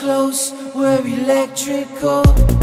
close, we're electrical.